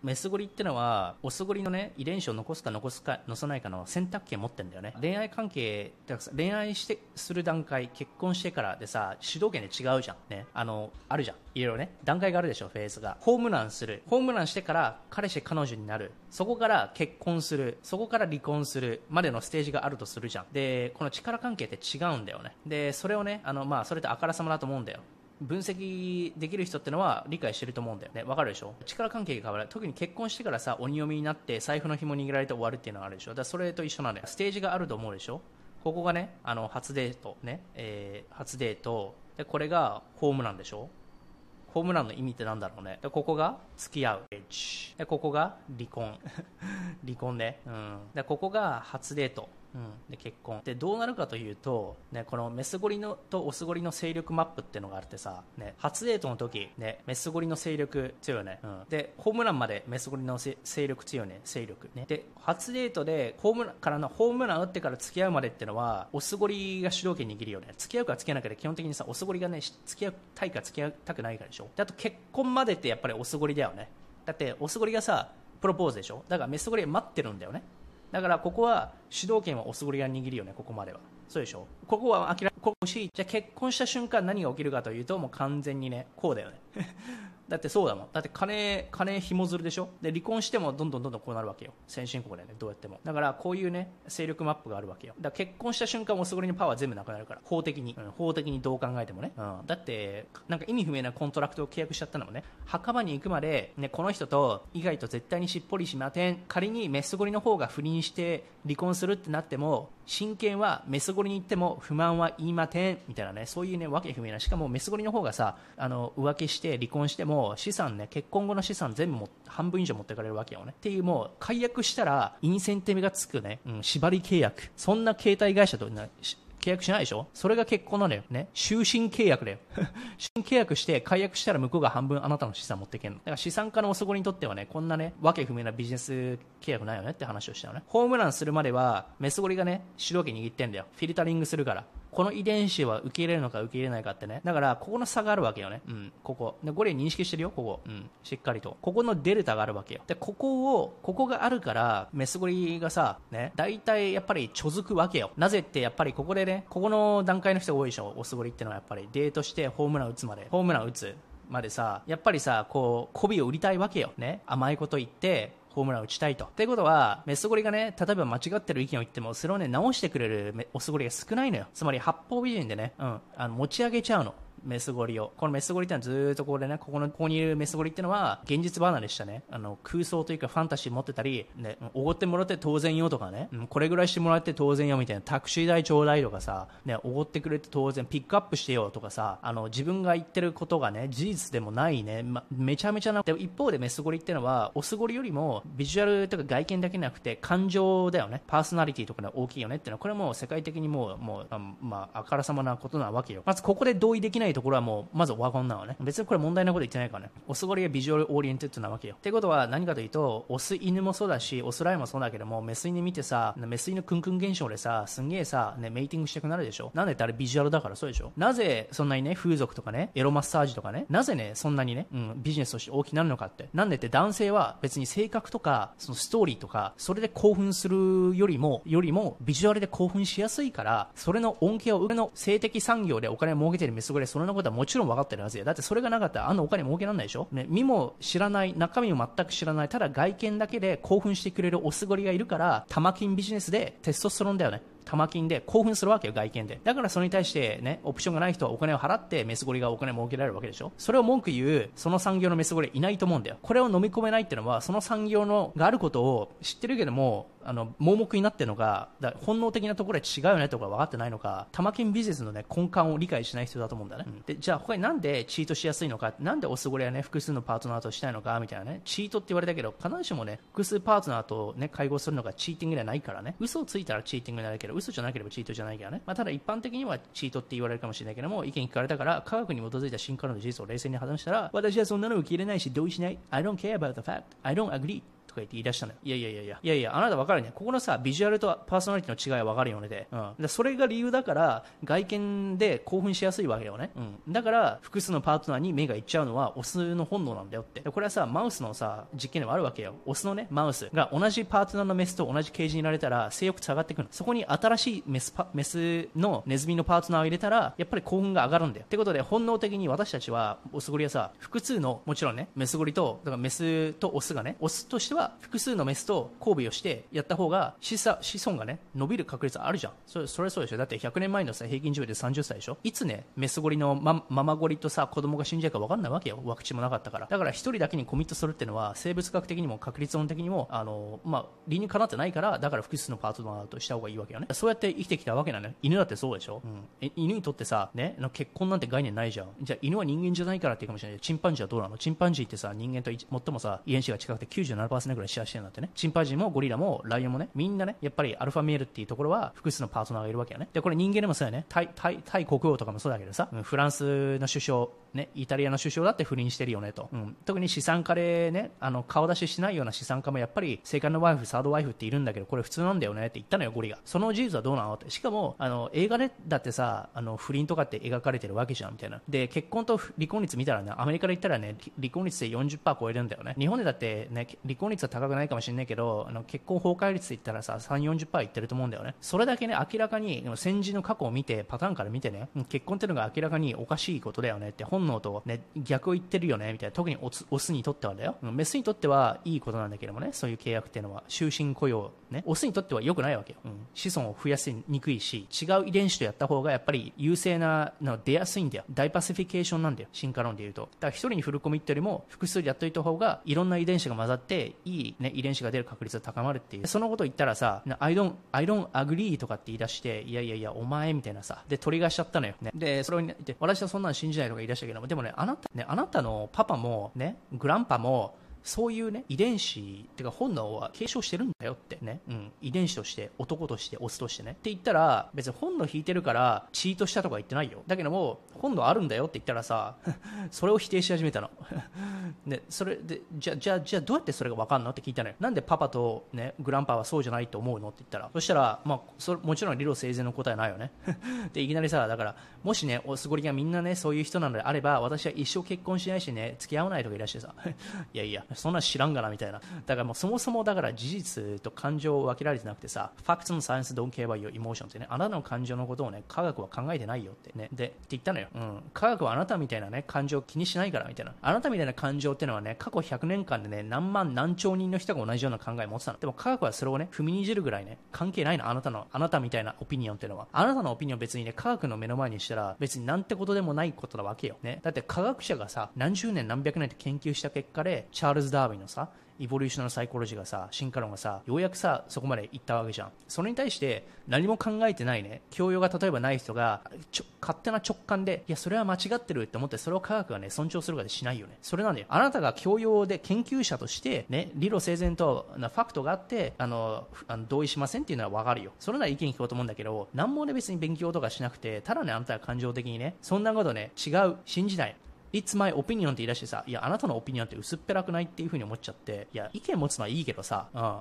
メスゴリってのは、オスゴリのね、遺伝子を残すか残すか、残さないかの選択権持ってんだよね。恋愛関係、恋愛してする段階、結婚してからでさ、主導権で違うじゃん。ね。あの、あるじゃん。いろいろね。段階があるでしょ、フェーズが。ホームランする。ホームランしてから彼氏彼女になる。そこから結婚する。そこから離婚する。までのステージがあるとするじゃん。で、この力関係って違うんだよね。で、それをね、あの、まあ、それってあからさまだと思うんだよ。分析できる人ってのは理解してると思うんだよね。わかるでしょ？力関係が変わる。特に結婚してからさ、鬼読みになって財布の紐握られて終わるっていうのがあるでしょ？だからそれと一緒なんだよ。ステージがあると思うでしょ？ここがね、あの、初デートね、えー、初デート。で、これがホームランでしょ？ホームランの意味ってなんだろうね？で、ここが付き合う。で、ここが離婚。離婚ね。うん。で、ここが初デート。うん、で結婚。でどうなるかというと、ね、このメスゴリのとオスゴリの勢力マップっていうのがあってさ、ね、初デートの時、ね、メスゴリの勢力強いよね、うん、でホームランまでメスゴリの勢力強いよね。勢力。ね。で初デートでホームランからのホームラン打ってから付き合うまでっていうのはオスゴリが主導権握るよね。付き合うか付き合わなきゃ基本的にさオスゴリがね付き合いたいか付き合いたくないかでしょ。であと結婚までってやっぱりオスゴリだよね。だってオスゴリがさプロポーズでしょ。だからメスゴリは待ってるんだよね。だからここは主導権はオスゴリが握るよね、ここまでは。そうでしょ？ここは明らかし、じゃあ結婚した瞬間何が起きるかというと、もう完全にね、こうだよね。だってそうだもん。だって金、金紐づるでしょ？で、離婚してもどんどんどんどんこうなるわけよ。先進国でね、どうやっても。だからこういうね、勢力マップがあるわけよ。だから結婚した瞬間、オスゴリのパワー全部なくなるから。法的に。うん、法的にどう考えてもね。うん。だって、なんか意味不明な contract を契約しちゃったのもね、墓場に行くまで、ね、この人と以外と絶対にしっぽりしません。仮にメスゴリの方が不倫して離婚するってなっても、親権はメスゴリに行っても不満は言いません。みたいなね、そういうね、わけ不明な。しかもメスゴリの方がさ、あの、浮気して離婚しても資産ね、結婚後の資産全部も半分以上持ってかれるわけよね。っていうもう、解約したら、インセンティブがつくね、うん、縛り契約。そんな携帯会社と、契約しないでしょ？それが結婚なのよ。ね。終身契約だよ。新契約して解約したら向こうが半分あなたの資産持っていけんの。だから資産家のおそこにとってはね、こんなね、わけ不明なビジネス契約ないよねって話をしたのね。ホームランするまでは、メスゴリがね、主導権握ってんだよ。フィルタリングするから。この遺伝子は受け入れるのか受け入れないかってね。だから、ここの差があるわけよね。うん、ここ。で、これ認識してるよ、ここ。うん、しっかりと。ここのデルタがあるわけよ。で、ここを、ここがあるから、メスゴリがさ、ね、大体やっぱりちょづくわけよ。なぜってやっぱりここでね、ここの段階の人が多いでしょ、オスゴリってのはやっぱり。デートしてホームラン打つまで。ホームラン打つ。までさ、やっぱりさ、こう、媚びを売りたいわけよ。ね。甘いこと言って、ホームランを打ちたいと。っていうことは、メスゴリがね、例えば間違ってる意見を言っても、それをね、直してくれるオスゴリが少ないのよ。つまり、八方美人でね、うん、あの、持ち上げちゃうの。メスゴリを。このメスゴリってのはずっとここでね、ここの、ここにいるメスゴリってのは、現実離れしたね、あの、空想というかファンタジー持ってたり、ね、おごってもらって当然よとかね、これぐらいしてもらって当然よみたいな、タクシー代ちょうだいとかさ、ね、おごってくれて当然、ピックアップしてよとかさ、あの、自分が言ってることがね、事実でもないね、ま、めちゃめちゃな、で一方でメスゴリってのは、オスゴリよりも、ビジュアルとか外見だけじゃなくて、感情だよね。パーソナリティとかが大きいよねっていうのは、これも世界的にもう、もうあ、まあ、あからさまなことなわけよ。まずここで同意できないところはもう、まずワコンなのね。別にこれ問題なこと言ってないからね。オスゴリは visual oriented なわけよ。ってことは何かというと、オス犬もそうだし、オスライオンもそうだけども、メス犬見てさ、メス犬クンクン現象でさ、すんげえさ、ね、 mating したくなるでしょ？なんでってあれビジュアルだからそうでしょ？なぜそんなにね、風俗とかね、エロマッサージとかね、なぜね、そんなにね、うん、ビジネスとして大きくなるのかって。なんでって男性は別に性格とか、そのストーリーとか、それで興奮するよりも、よりも、ビジュアルで興奮しやすいから、それの恩恵を、上の性的産業でお金を儲けてるメスゴリそれのことはもちろん分かってるはずや。だってそれがなかったらあんなお金儲けられないでしょ？ね、身も知らない、中身も全く知らない、ただ外見だけで興奮してくれるオスゴリがいるから、玉金ビジネスでテストステロンだよね。玉金で興奮するわけよ、外見で。だからそれに対してね、オプションがない人はお金を払ってメスゴリがお金を儲けられるわけでしょ？それを文句言う、その産業のメスゴリいないと思うんだよ。これを飲み込めないっていうのは、その産業のがあることを知ってるけども、あの盲目になってるのがだ本能的なところで違うよねとか分かってないのか玉金ビジネスの、ね、根幹を理解しない人だと思うんだね、うん、でじゃあ他になんでチートしやすいのかなんでオスゴリは、ね、複数のパートナーとしたいのかみたいなねチートって言われたけど必ずしも、ね、複数パートナーと、ね、会合するのがチーティングではないからね嘘をついたらチーティングになるけど嘘じゃなければチートじゃないけどね、まあ、ただ一般的にはチートって言われるかもしれないけども意見聞かれたから科学に基づいた進化論の事実を冷静に話したら私はそんなの受け入れないし同意しない。I don't care about the fact. I don't agree. 言って言い出したのよ。いやいやいやいや、いやいや、あなた分かるね。ここのさ、ビジュアルとパーソナリティの違いは分かるよねで。うん。でそれが理由だから、外見で興奮しやすいわけよね。うん。だから、複数のパートナーに目がいっちゃうのは、オスの本能なんだよって。これはさ、マウスのさ、実験でもあるわけよ。オスのね、マウスが同じパートナーのメスと同じケージにいられたら、性欲下がってくる。そこに新しいメスパメスのネズミのパートナーを入れたら、やっぱり興奮が上がるんだよ。ってことで、本能的に私たちは、オスゴリはさ、複数の、もちろんね、メスゴリと、だからメスとオスがね、オスとしては複数のメスと交尾をしてやった方が子孫がね、伸びる確率あるじゃん。それそれそうでしょ。だって100年前のさ、平均寿命で30歳でしょ。いつね、メスゴリのマママゴリとさ、子供が死んじゃうか分かんないわけよ。ワクチンもなかったから。だから1人だけにコミットするっていうのは、生物学的にも確率論的にも、あの、まあ、理にかなってないから、だから複数のパートナーとした方がいいわけよね。そうやって生きてきたわけなのよ。犬だってそうでしょ。うん、犬にとってさ、ね、結婚なんて概念ないじゃん。じゃあ犬は人間じゃないからって言うかもしれない。チンパンジーはどうなの？チンパンジーってさ、人間と最もさ、遺伝子が近くて97%ぐらいシェアしてるんだってね。チンパンジーもゴリラもライオンもね、みんなね、やっぱりアルファメールっていうところは複数のパートナーがいるわけよね。で、これ人間でもそうやね。タイ、タイ、タイ国王とかもそうだけどさ、フランスの首相、ね、イタリアの首相だって不倫してるよねと。うん、特に資産家でね、あの、顔出ししないような資産家もやっぱり、セカンドワイフ、サードワイフっているんだけど、これ普通なんだよねって言ったのよ、ゴリが。その事実はどうなのって。しかも、あの、映画でだってさ、あの、不倫とかって描かれてるわけじゃん、みたいな。で、結婚と離婚率見たらね、アメリカで言ったらね、離婚率で40%超えるんだよね。日本でだってね、離婚率は高くないかもしれないけど、あの結婚崩壊率で言ったらさ、3、40%いってると思うんだよね。それだけね、明らかに、戦時の過去を見て、パターンから見てね、結婚っていうのが明らかにおかしいことだよねって、本能とね、逆を言ってるよね、みたいな。特にオスオスにとってはだよ。メスにとってはいいことなんだけどもね、そういう契約っていうのは、終身雇用、ね、オスにとっては良くないわけよ。うん、子孫を増やしにくいし、違う遺伝子とやった方がやっぱり優勢なの出やすいんだよ。ダイパシフィケーションなんだよ。進化論で言うと。だから一人にフルコミットよりも複数でやっといた方が、いろんな遺伝子が混ざって、いい、ね、遺伝子が出る確率が高まるっていう。そのことを言ったらさ、I don't, I don't agree とかって言い出して、いやいやいや、お前みたいなさ、で、取りがしちゃったのよ。ね、で、それを言って、私はそんなの信じないとか言い出したけども、でもね、あなた、ね、あなたのパパも、ね、グランパも、そういうね、遺伝子っていうか本能は継承してるんだよってね、うん、遺伝子として、男として、オスとしてね。って言ったら、別に本能引いてるからチートしたとか言ってないよ。だけども、本能あるんだよって言ったらさ、それを否定し始めたの。で、それで、じゃ、じゃ、じゃどうやってそれがわかんのって聞いたのよ。なんでパパとね、グランパはそうじゃないと思うのって言ったら、そしたら、まあ、それもちろん理路整然の答えないよね。で、いきなりさ、だから、もしね、オスゴリがみんなね、そういう人なのであれば、私は一生結婚しないしね、付き合わないとかいらしてさ、いやいや、そんな知らんがなみたいな。だからもうそもそもだから事実と感情を分けられてなくてさ、facts and science don't care about your emotion ってね、あなたの感情のことをね、科学は考えてないよってね。で、って言ったのよ。うん。科学はあなたみたいなね、感情を気にしないからみたいな。あなたみたいな感情ってのはね、過去100年間でね、何万何兆人の人が同じような考えを持ってたの。でも科学はそれをね、踏みにじるぐらいね、関係ないの。あなたの、あなたみたいなオピニオンっていうのは。あなたのオピニオン別にね、科学の目の前にしたら、別になんてことでもないことなわけよ。ね。だって科学者がさ、何十年何百年って研究した結果で、チャールズ・ダーウィンのさ、イボリューショナルサイコロジーがさ、進化論がさ、ようやくさ、そこまで行ったわけじゃん。それに対して、何も考えてないね、教養が例えばない人がちょ、勝手な直感で、いや、それは間違ってるって思って、それを科学がね、尊重するかでしないよね。それなんだよ。あなたが教養で研究者として、ね、理路整然となファクトがあって、あの、あの同意しませんっていうのはわかるよ。それなら意見聞こうと思うんだけど、何もね、別に勉強とかしなくて、ただね、あなたが感情的にね、そんなことね、違う、信じない。It's my opinion って言い出してさ、いや、あなたのオピニオンって薄っぺらくないっていうふうに思っちゃって、いや、意見持つのはいいけどさ、うん、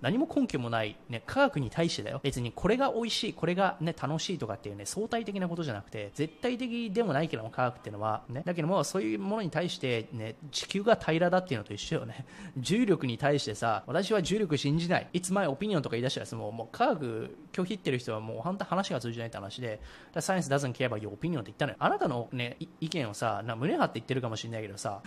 何も根拠もない、ね、科学に対してだよ。別にこれが美味しい、これがね、楽しいとかっていうね、相対的なことじゃなくて、絶対的でもないけども、科学っていうのは、ね、だけども、そういうものに対して、ね、地球が平らだっていうのと一緒よね。重力に対してさ、私は重力信じない。It's my opinion とか言い出したら、もう、もう科学拒否ってる人はもう本当話が通じないって話で、サイエンス doesn't care about your opinion って言ったのよ。あなたのね、意見をさ、な胸張って言ってるかもしれないけどさ、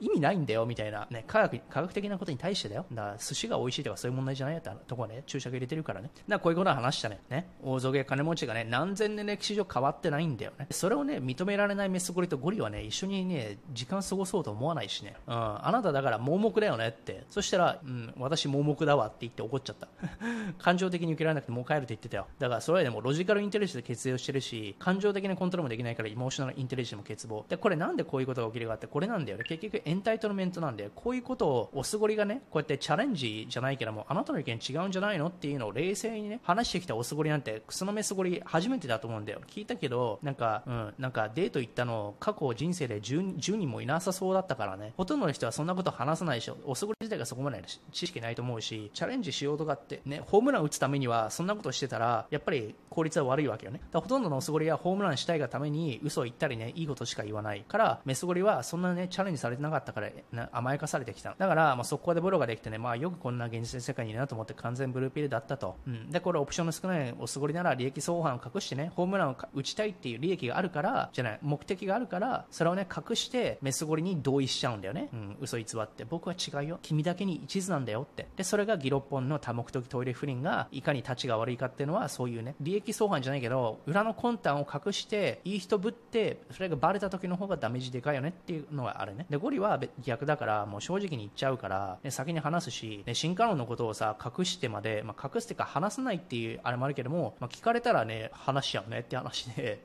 意味ないんだよみたいな、ね、科学科学的なことに対してだよ。だから寿司が美味しいとかそういう問題じゃないやったとこはね、注釈入れてるからね。だからこういうことは話したね。ね。大象や金持ちがね、何千年歴史上変わってないんだよね。それをね、認められないメスゴリとゴリはね、一緒にね、時間過ごそうと思わないしね。うん。あなただから盲目だよねって。そしたら、うん、私盲目だわって言って怒っちゃった。感情的に受けられなくてもう帰るって言ってたよ。だからそれはでもロジカルインテリジェンスで決意をしてるし、感情的なコントロールもできないから、イモーショナルインテリジェンスも欠乏。で、これなんでこういうことが起きるかって、これなんだよね。結局エンタイトルメントなんで、こういうことをオスゴリがね、こうやってチャレンジじゃないけども、あなたの意見違うんじゃないのっていうのを冷静にね、話してきたオスゴリなんて、クソのメスゴリ初めてだと思うんだよ。聞いたけど、なんか、うん、なんかデート行ったの、過去人生で 10, 10人もいなさそうだったからね、ほとんどの人はそんなこと話さないでしょ。オスゴリ自体がそこまで知識ないと思うし、チャレンジしようとかって、ね、ホームラン打つためには、そんなことしてたら、やっぱり効率は悪いわけよね。だほとんどのオスゴリはホームランしたいがために嘘を言ったりね、いいことしか言わないから、メスゴリはそんなね、チャレンジされてなかったかったから、甘やかされてきただから、まあ、速攻でボロができてね、まあ、よくこんな現実世界にいるなと思って完全ブルーピルだったと。うん。で、これオプションの少ないオスゴリなら利益相反を隠してね、ホームランを打ちたいっていう利益があるから、じゃない、目的があるから、それをね、隠してメスゴリに同意しちゃうんだよね。うん、嘘偽って。僕は違うよ。君だけに一途なんだよって。で、それがギロッポンの多目的トイレ不倫がいかに立ちが悪いかっていうのは、そういうね、利益相反じゃないけど、裏の魂胆を隠して、いい人ぶって、それがバレた時の方がダメージでかいよねっていうのはあるね。で、ゴリは逆だから、もう正直に言っちゃうから、ね、先に話すし、ね、進化論のことをさ、隠してまで、まあ、隠すっていうか話さないっていうあれもあるけども、まあ、聞かれたらね、話しちゃうねって話で、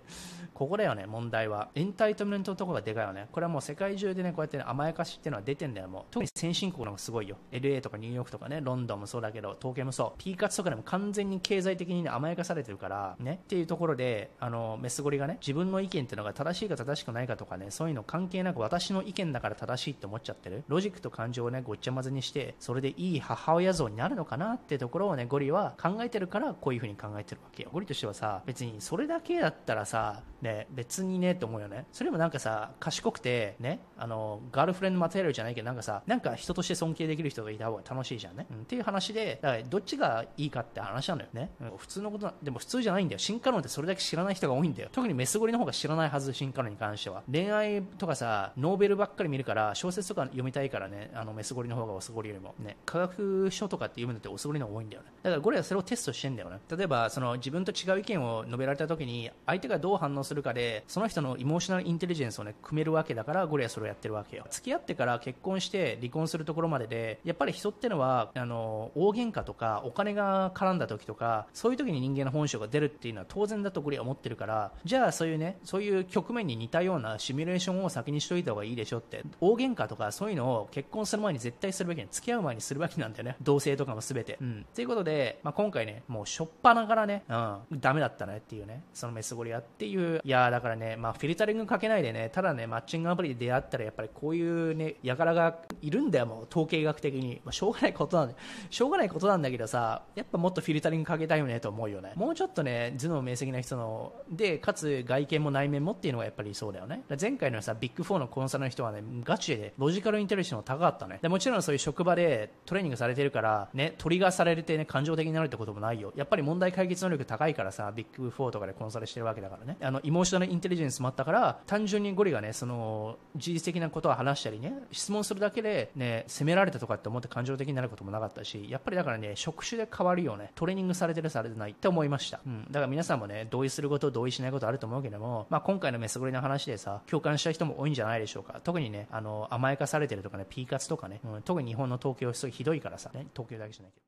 ここだよね、問題は。エンタイトメントのところがでかいよね。これはもう世界中でね、こうやって、ね、甘やかしっていうのは出てんだよ、もう。特に先進国の方がすごいよ。LA とかニューヨークとかね、ロンドンもそうだけど、東京もそう。ピーカツとかでも完全に経済的に、ね、甘やかされてるから、ね、っていうところで、あの、メスゴリがね、自分の意見っていうのが正しいか正しくないかとかね、そういうの関係なく私の意見だから正しいって思っちゃってる。ロジックと感情をね、ごっちゃ混ぜにして、それでいい母親像になるのかなってところをね、ゴリは考えてるから、こういう風に考えてるわけよ。ゴリとしてはさ、別にそれだけだったらさ、ね、別にね、って思うよね。それもなんかさ、賢くて、ね、あの、ガールフレンドマテリアルじゃないけど、なんかさ、なんか人として尊敬できる人がいた方が楽しいじゃんね。うん、っていう話で、だからどっちがいいかって話なのよね。うん、普通のことでも普通じゃないんだよ。進化論ってそれだけ知らない人が多いんだよ。特にメスゴリの方が知らないはず、進化論に関しては。恋愛とかさ、ノーベルばっかり見るから、小説とか読みたいからね、あの、メスゴリの方がオスゴリよりも。ね、科学書とかって読むのってオスゴリの方が多いんだよね。だからゴリはそれをテストしてんだよね。例えば、その自分と違う意見を述べられた時に、相手がどう反応するかで、その人のイモーショナルインテリジェンスをね、組めるわけだから、ゴリはそれをやってるわけよ。付き合ってから結婚して離婚するところまでで、やっぱり人ってのは、あの、大喧嘩とか、お金が絡んだ時とか、そういう時に人間の本性が出るっていうのは当然だとゴリは思ってるから、じゃあそういうね、そういう局面に似たようなシミュレーションを先にしといた方がいいでしょって、大喧嘩とかそういうのを結婚する前に絶対するべきに、付き合う前にするべきなんだよね。同性とかも全て。うん。ということで、まあ、今回ね、もうしょっぱなからね、うん、ダメだったねっていうね、そのメスゴリアっていう、いやだからね、まあ、フィルタリングかけないでね、ただね、マッチングアプリで出会ったら、やっぱりこういうね、やからがいるんだよ、もう、統計学的に。まあ、しょうがないことなんで、しょうがないことなんだけどさ、やっぱもっとフィルタリングかけたいよねと思うよね。もうちょっとね、頭脳明晰な人の、で、かつ外見も内面もっていうのがやっぱりそうだよね。前回のさ、ビッグ4のコンサルの人はね、ガチでロジカルインテリジェンスも高かったね。でもちろんそういう職場でトレーニングされてるから、ね、トリガーされてね、感情的になるってこともないよ。やっぱり問題解決能力高いからさ、ビッグ4とかでコンサルしてるわけだからね。あの、イモーショナルインテリジェンスもあったから、単純にゴリがね、その、事実的なことを話したりね、質問するだけでね、責められたとかって思って感情的になることもなかったし、やっぱりだからね、職種で変わるよね。トレーニングされてるされてないって思いました。うん。だから皆さんもね、同意すること、同意しないことあると思うけども、まあ今回のメスゴリの話でさ、共感した人も多いんじゃないでしょうか。特にね、あの、甘やかされてるとかね、ピーカツとかね、うん、特に日本の東京すごいひどいからさ、ね、東京だけじゃないけど。